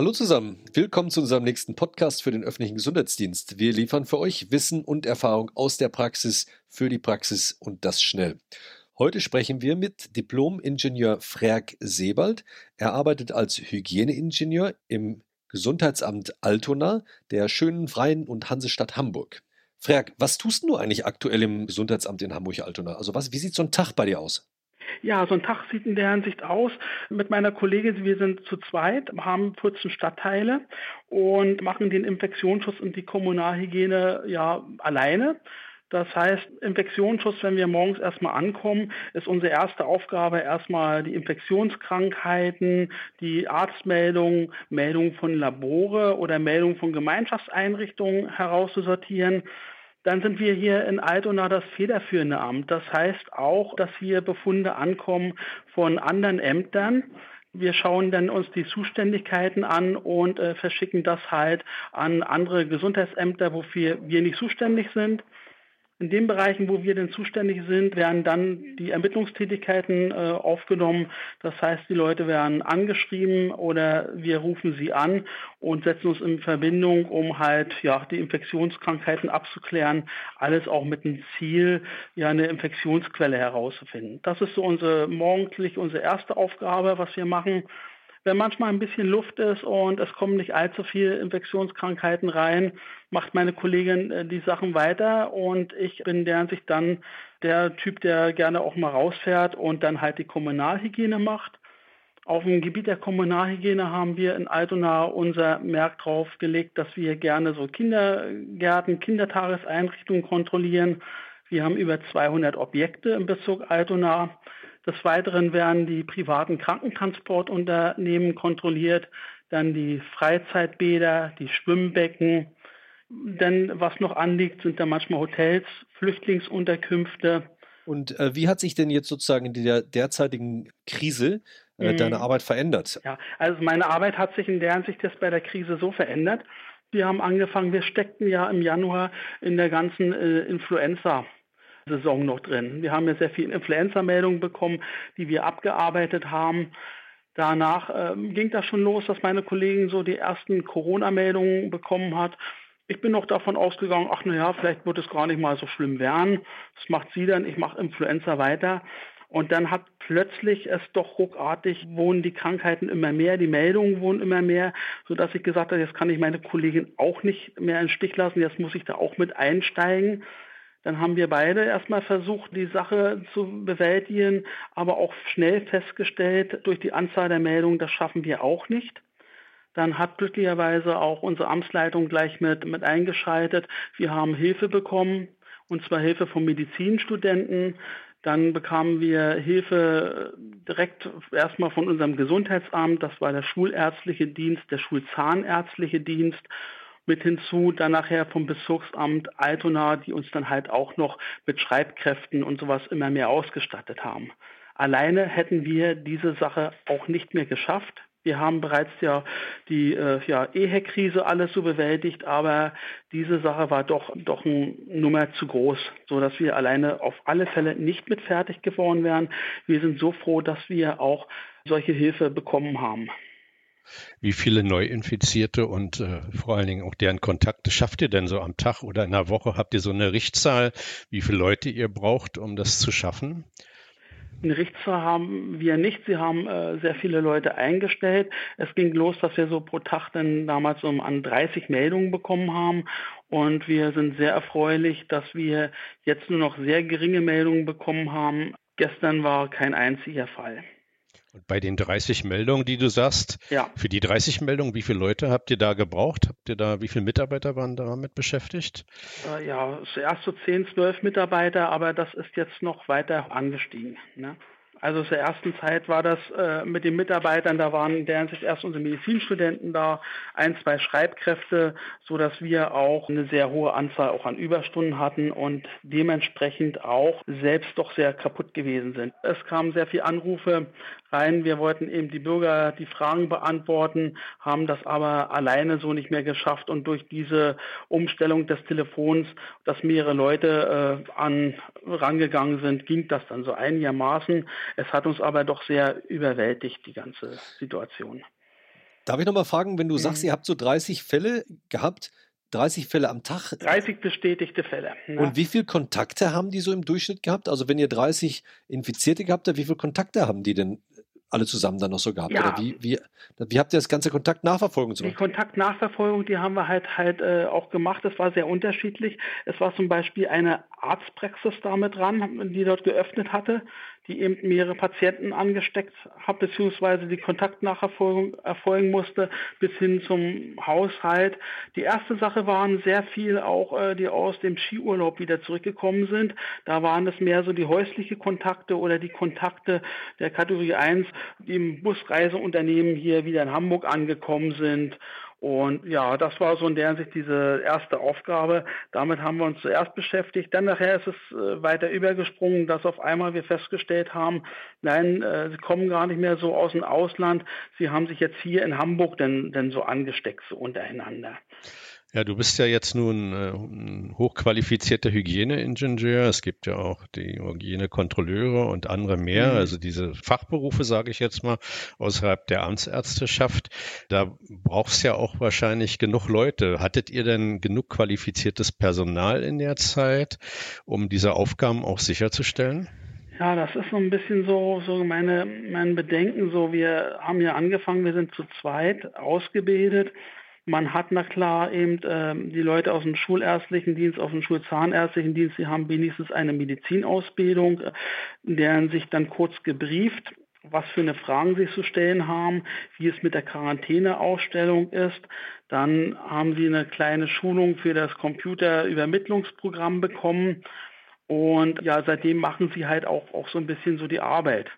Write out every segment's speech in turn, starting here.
Hallo zusammen, willkommen zu unserem nächsten Podcast für den öffentlichen Gesundheitsdienst. Wir liefern für euch Wissen und Erfahrung aus der Praxis für die Praxis und das schnell. Heute sprechen wir mit Diplom-Ingenieur Frerk Sebald. Er arbeitet als Hygieneingenieur im Gesundheitsamt Altona der schönen Freien und Hansestadt Hamburg. Frerk, was tust du eigentlich aktuell im Gesundheitsamt in Hamburg-Altona? Also was, wie sieht so ein Tag bei dir aus? Ja, so ein Tag sieht in der Hinsicht aus. Mit meiner Kollegin, wir sind zu zweit, haben 14 Stadtteile und machen den Infektionsschutz und die Kommunalhygiene ja alleine. Das heißt, Infektionsschutz, wenn wir morgens erstmal ankommen, ist unsere erste Aufgabe erstmal die Infektionskrankheiten, die Arztmeldungen, Meldungen von Labore oder Meldungen von Gemeinschaftseinrichtungen herauszusortieren. Dann sind wir hier in Altona das federführende Amt. Das heißt auch, dass hier Befunde ankommen von anderen Ämtern. Wir schauen dann uns die Zuständigkeiten an und äh, verschicken das halt an andere Gesundheitsämter, wofür wir nicht zuständig sind. In den Bereichen, wo wir denn zuständig sind, werden dann die Ermittlungstätigkeiten äh, aufgenommen. Das heißt, die Leute werden angeschrieben oder wir rufen sie an und setzen uns in Verbindung, um halt ja die Infektionskrankheiten abzuklären. Alles auch mit dem Ziel, ja eine Infektionsquelle herauszufinden. Das ist so unsere morgendlich unsere erste Aufgabe, was wir machen wenn manchmal ein bisschen Luft ist und es kommen nicht allzu viele Infektionskrankheiten rein, macht meine Kollegin äh, die Sachen weiter und ich bin deren sich dann der Typ, der gerne auch mal rausfährt und dann halt die Kommunalhygiene macht. Auf dem Gebiet der Kommunalhygiene haben wir in Altona unser Merk drauf gelegt, dass wir gerne so Kindergärten, Kindertageseinrichtungen kontrollieren. Wir haben über 200 Objekte im Bezirk Altona des Weiteren werden die privaten Krankentransportunternehmen kontrolliert, dann die Freizeitbäder, die Schwimmbecken. Denn was noch anliegt, sind da manchmal Hotels, Flüchtlingsunterkünfte. Und äh, wie hat sich denn jetzt sozusagen in der derzeitigen Krise äh, mhm. deine Arbeit verändert? Ja, also meine Arbeit hat sich in der Hinsicht jetzt bei der Krise so verändert. Wir haben angefangen, wir steckten ja im Januar in der ganzen äh, Influenza Saison noch drin. Wir haben ja sehr viele Influenza-Meldungen bekommen, die wir abgearbeitet haben. Danach ähm, ging das schon los, dass meine Kollegin so die ersten Corona-Meldungen bekommen hat. Ich bin noch davon ausgegangen, ach naja, vielleicht wird es gar nicht mal so schlimm werden. Das macht sie dann, ich mache Influenza weiter. Und dann hat plötzlich es doch ruckartig, wohnen die Krankheiten immer mehr, die Meldungen wohnen immer mehr, sodass ich gesagt habe, jetzt kann ich meine Kollegin auch nicht mehr im Stich lassen, jetzt muss ich da auch mit einsteigen. Dann haben wir beide erstmal versucht, die Sache zu bewältigen, aber auch schnell festgestellt, durch die Anzahl der Meldungen, das schaffen wir auch nicht. Dann hat glücklicherweise auch unsere Amtsleitung gleich mit, mit eingeschaltet. Wir haben Hilfe bekommen, und zwar Hilfe von Medizinstudenten. Dann bekamen wir Hilfe direkt erstmal von unserem Gesundheitsamt, das war der schulärztliche Dienst, der schulzahnärztliche Dienst mit hinzu, dann nachher vom Bezirksamt Altona, die uns dann halt auch noch mit Schreibkräften und sowas immer mehr ausgestattet haben. Alleine hätten wir diese Sache auch nicht mehr geschafft. Wir haben bereits ja die äh, ja, EHEC-Krise alles so bewältigt, aber diese Sache war doch, doch eine Nummer zu groß, sodass wir alleine auf alle Fälle nicht mit fertig geworden wären. Wir sind so froh, dass wir auch solche Hilfe bekommen haben. Wie viele Neuinfizierte und äh, vor allen Dingen auch deren Kontakte schafft ihr denn so am Tag oder in einer Woche? Habt ihr so eine Richtzahl, wie viele Leute ihr braucht, um das zu schaffen? Eine Richtzahl haben wir nicht. Sie haben äh, sehr viele Leute eingestellt. Es ging los, dass wir so pro Tag dann damals um an 30 Meldungen bekommen haben. Und wir sind sehr erfreulich, dass wir jetzt nur noch sehr geringe Meldungen bekommen haben. Gestern war kein einziger Fall. Und bei den 30 Meldungen, die du sagst, ja. für die 30 Meldungen, wie viele Leute habt ihr da gebraucht? Habt ihr da, wie viele Mitarbeiter waren damit beschäftigt? Äh, ja, zuerst so 10, 12 Mitarbeiter, aber das ist jetzt noch weiter angestiegen. Ne? Also zur ersten Zeit war das äh, mit den Mitarbeitern, da waren in der Hinsicht erst unsere Medizinstudenten da, ein, zwei Schreibkräfte, so dass wir auch eine sehr hohe Anzahl auch an Überstunden hatten und dementsprechend auch selbst doch sehr kaputt gewesen sind. Es kamen sehr viele Anrufe rein. Wir wollten eben die Bürger die Fragen beantworten, haben das aber alleine so nicht mehr geschafft und durch diese Umstellung des Telefons, dass mehrere Leute äh, an rangegangen sind, ging das dann so einigermaßen. Es hat uns aber doch sehr überwältigt, die ganze Situation. Darf ich nochmal fragen, wenn du mhm. sagst, ihr habt so 30 Fälle gehabt, 30 Fälle am Tag. 30 bestätigte Fälle. Ne? Und wie viele Kontakte haben die so im Durchschnitt gehabt? Also wenn ihr 30 Infizierte gehabt habt, wie viele Kontakte haben die denn alle zusammen dann noch so gehabt? Ja. Oder wie, wie, wie habt ihr das ganze Kontaktnachverfolgung so? Die Kontaktnachverfolgung, die haben wir halt halt äh, auch gemacht. Das war sehr unterschiedlich. Es war zum Beispiel eine Arztpraxis damit dran, die dort geöffnet hatte die eben mehrere Patienten angesteckt hat, beziehungsweise die Kontaktnachverfolgung erfolgen musste, bis hin zum Haushalt. Die erste Sache waren sehr viel auch, äh, die aus dem Skiurlaub wieder zurückgekommen sind. Da waren es mehr so die häusliche Kontakte oder die Kontakte der Kategorie 1, die im Busreiseunternehmen hier wieder in Hamburg angekommen sind und ja, das war so in der Hinsicht diese erste Aufgabe. Damit haben wir uns zuerst beschäftigt. Dann nachher ist es äh, weiter übergesprungen, dass auf einmal wir festgestellt haben, nein, äh, sie kommen gar nicht mehr so aus dem Ausland. Sie haben sich jetzt hier in Hamburg denn, denn so angesteckt, so untereinander. Ja, du bist ja jetzt nun äh, ein hochqualifizierter Hygieneingenieur. Es gibt ja auch die Hygienekontrolleure und andere mehr, mhm. also diese Fachberufe, sage ich jetzt mal, außerhalb der Amtsärzteschaft. Da braucht es ja auch wahrscheinlich genug Leute. Hattet ihr denn genug qualifiziertes Personal in der Zeit, um diese Aufgaben auch sicherzustellen? Ja, das ist so ein bisschen so, so meine, mein Bedenken. So, wir haben ja angefangen, wir sind zu zweit ausgebildet man hat na klar eben äh, die Leute aus dem schulärztlichen Dienst, aus dem schulzahnärztlichen Dienst, die haben wenigstens eine Medizinausbildung, äh, deren sich dann kurz gebrieft was für eine Fragen sie zu stellen haben, wie es mit der Quarantäneausstellung ist. Dann haben sie eine kleine Schulung für das Computerübermittlungsprogramm bekommen. Und ja, seitdem machen sie halt auch, auch so ein bisschen so die Arbeit.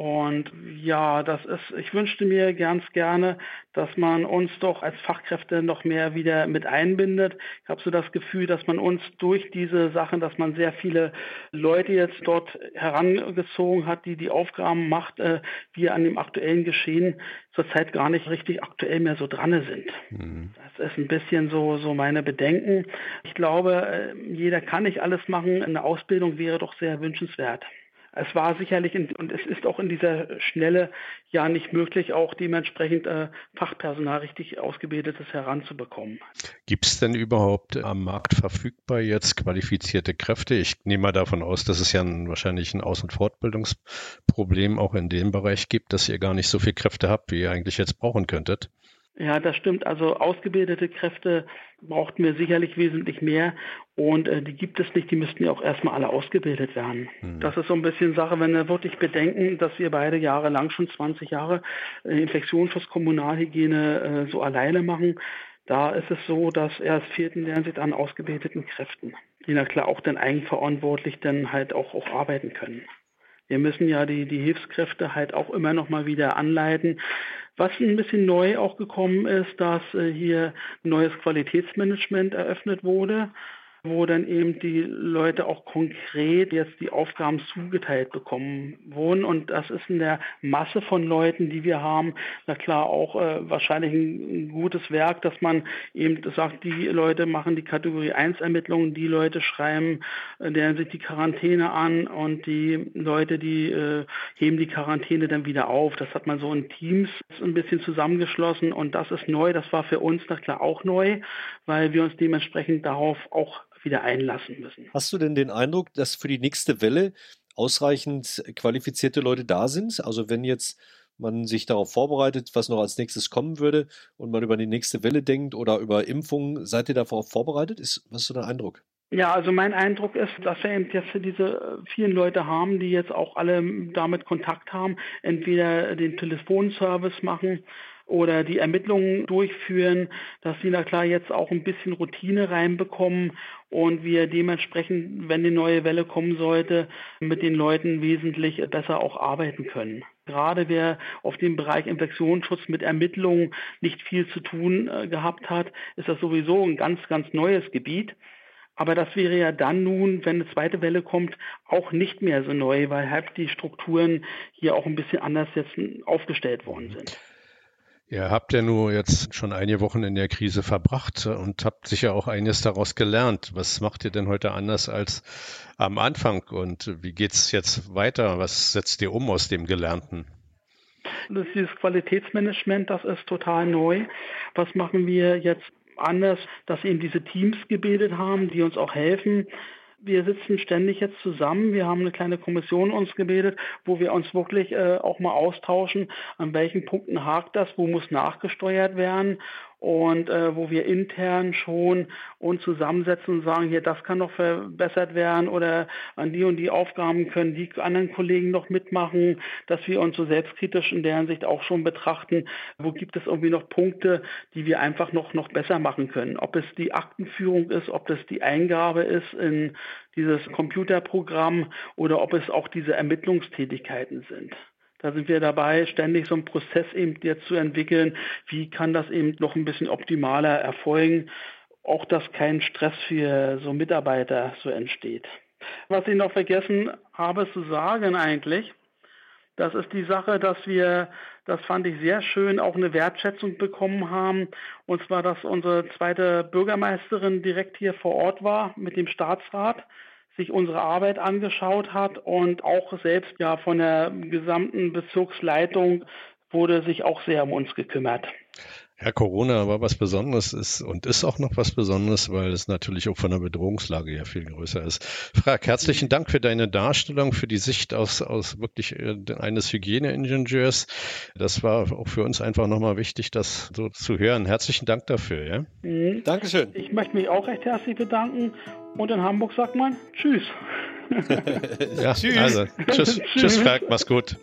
Und ja, das ist, ich wünschte mir ganz gerne, dass man uns doch als Fachkräfte noch mehr wieder mit einbindet. Ich habe so das Gefühl, dass man uns durch diese Sachen, dass man sehr viele Leute jetzt dort herangezogen hat, die die Aufgaben macht, äh, wir an dem aktuellen Geschehen zurzeit gar nicht richtig aktuell mehr so dran sind. Mhm. Das ist ein bisschen so, so meine Bedenken. Ich glaube, äh, jeder kann nicht alles machen. Eine Ausbildung wäre doch sehr wünschenswert es war sicherlich in, und es ist auch in dieser Schnelle ja nicht möglich, auch dementsprechend äh, Fachpersonal richtig ausgebildetes heranzubekommen. Gibt es denn überhaupt am Markt verfügbar jetzt qualifizierte Kräfte? Ich nehme mal davon aus, dass es ja ein, wahrscheinlich ein Aus- und Fortbildungsproblem auch in dem Bereich gibt, dass ihr gar nicht so viele Kräfte habt, wie ihr eigentlich jetzt brauchen könntet. Ja, das stimmt. Also ausgebildete Kräfte brauchten wir sicherlich wesentlich mehr und äh, die gibt es nicht. Die müssten ja auch erstmal alle ausgebildet werden. Mhm. Das ist so ein bisschen Sache, wenn wir wirklich bedenken, dass wir beide jahrelang schon 20 Jahre äh, Infektionsschutz, Kommunalhygiene äh, so alleine machen. Da ist es so, dass erst in der Hinsicht an ausgebildeten Kräften, die na klar auch dann eigenverantwortlich dann halt auch, auch arbeiten können. Wir müssen ja die, die Hilfskräfte halt auch immer noch mal wieder anleiten. Was ein bisschen neu auch gekommen ist, dass äh, hier neues Qualitätsmanagement eröffnet wurde wo dann eben die Leute auch konkret jetzt die Aufgaben zugeteilt bekommen wurden. Und das ist in der Masse von Leuten, die wir haben, na klar auch äh, wahrscheinlich ein, gutes Werk, dass man eben sagt, die Leute machen die Kategorie 1 Ermittlungen, die Leute schreiben äh, deren sich die Quarantäne an und die Leute, die äh, heben die Quarantäne dann wieder auf. Das hat man so in Teams ein bisschen zusammengeschlossen und das ist neu. Das war für uns na klar auch neu, weil wir uns dementsprechend darauf auch wieder einlassen müssen. Hast du denn den Eindruck, dass für die nächste Welle ausreichend qualifizierte Leute da sind? Also wenn jetzt man sich darauf vorbereitet, was noch als nächstes kommen würde und man über die nächste Welle denkt oder über Impfungen, seid ihr darauf vorbereitet? Ist, was ist so der Eindruck? Ja, also mein Eindruck ist, dass wir eben jetzt diese vielen Leute haben, die jetzt auch alle damit Kontakt haben, entweder den Telefonservice machen oder die Ermittlungen durchführen, dass sie na klar jetzt auch ein bisschen Routine reinbekommen und wir dementsprechend, wenn die neue Welle kommen sollte, mit den Leuten wesentlich besser auch arbeiten können. Gerade wer auf dem Bereich Infektionsschutz mit Ermittlungen nicht viel zu tun äh, gehabt hat, ist das sowieso ein ganz, ganz neues Gebiet. Aber das wäre ja dann nun, wenn eine zweite Welle kommt, auch nicht mehr so neu, weil halt die Strukturen hier auch ein bisschen anders jetzt aufgestellt worden sind. Ihr habt ja nur jetzt schon einige Wochen in der Krise verbracht und habt sicher auch eines daraus gelernt. Was macht ihr denn heute anders als am Anfang und wie geht's jetzt weiter? Was setzt ihr um aus dem Gelernten? Das ist dieses Qualitätsmanagement, das ist total neu. Was machen wir jetzt anders, dass eben diese Teams gebildet haben, die uns auch helfen, wir sitzen ständig jetzt zusammen. Wir haben eine kleine Kommission uns gebildet, wo wir uns wirklich äh, auch mal austauschen, an welchen Punkten hakt das, wo muss nachgesteuert werden und äh, wo wir intern schon uns zusammensetzen und sagen, hier, das kann noch verbessert werden oder an die und die Aufgaben können die anderen Kollegen noch mitmachen, dass wir uns so selbstkritisch in der Hinsicht auch schon betrachten, wo gibt es irgendwie noch Punkte, die wir einfach noch, noch besser machen können. Ob es die Aktenführung ist, ob das die Eingabe ist in dieses Computerprogramm oder ob es auch diese Ermittlungstätigkeiten sind. Da sind wir dabei, ständig so einen Prozess eben jetzt zu entwickeln. Wie kann das eben noch ein bisschen optimaler erfolgen? Auch, dass kein Stress für so Mitarbeiter so entsteht. Was ich noch vergessen habe zu sagen eigentlich, das ist die Sache, dass wir, das fand ich sehr schön, auch eine Wertschätzung bekommen haben. Und zwar, dass unsere zweite Bürgermeisterin direkt hier vor Ort war mit dem Staatsrat sich unsere Arbeit angeschaut hat und auch selbst ja von der gesamten Bezirksleitung wurde sich auch sehr um uns gekümmert. Ja, Corona war was Besonderes ist und ist auch noch was Besonderes, weil es natürlich auch von der Bedrohungslage ja viel größer ist. Frag, herzlichen Dank für deine Darstellung, für die Sicht aus, aus wirklich äh, eines Hygieneingenieurs. Das war auch für uns einfach nochmal wichtig, das so zu hören. Herzlichen Dank dafür. Ja? Mhm. Dankeschön. Ich möchte mich auch recht herzlich bedanken und in Hamburg sagt man Tschüss. ja, tschüss. Also, tschüss, tschüss, Ferg, mach's gut.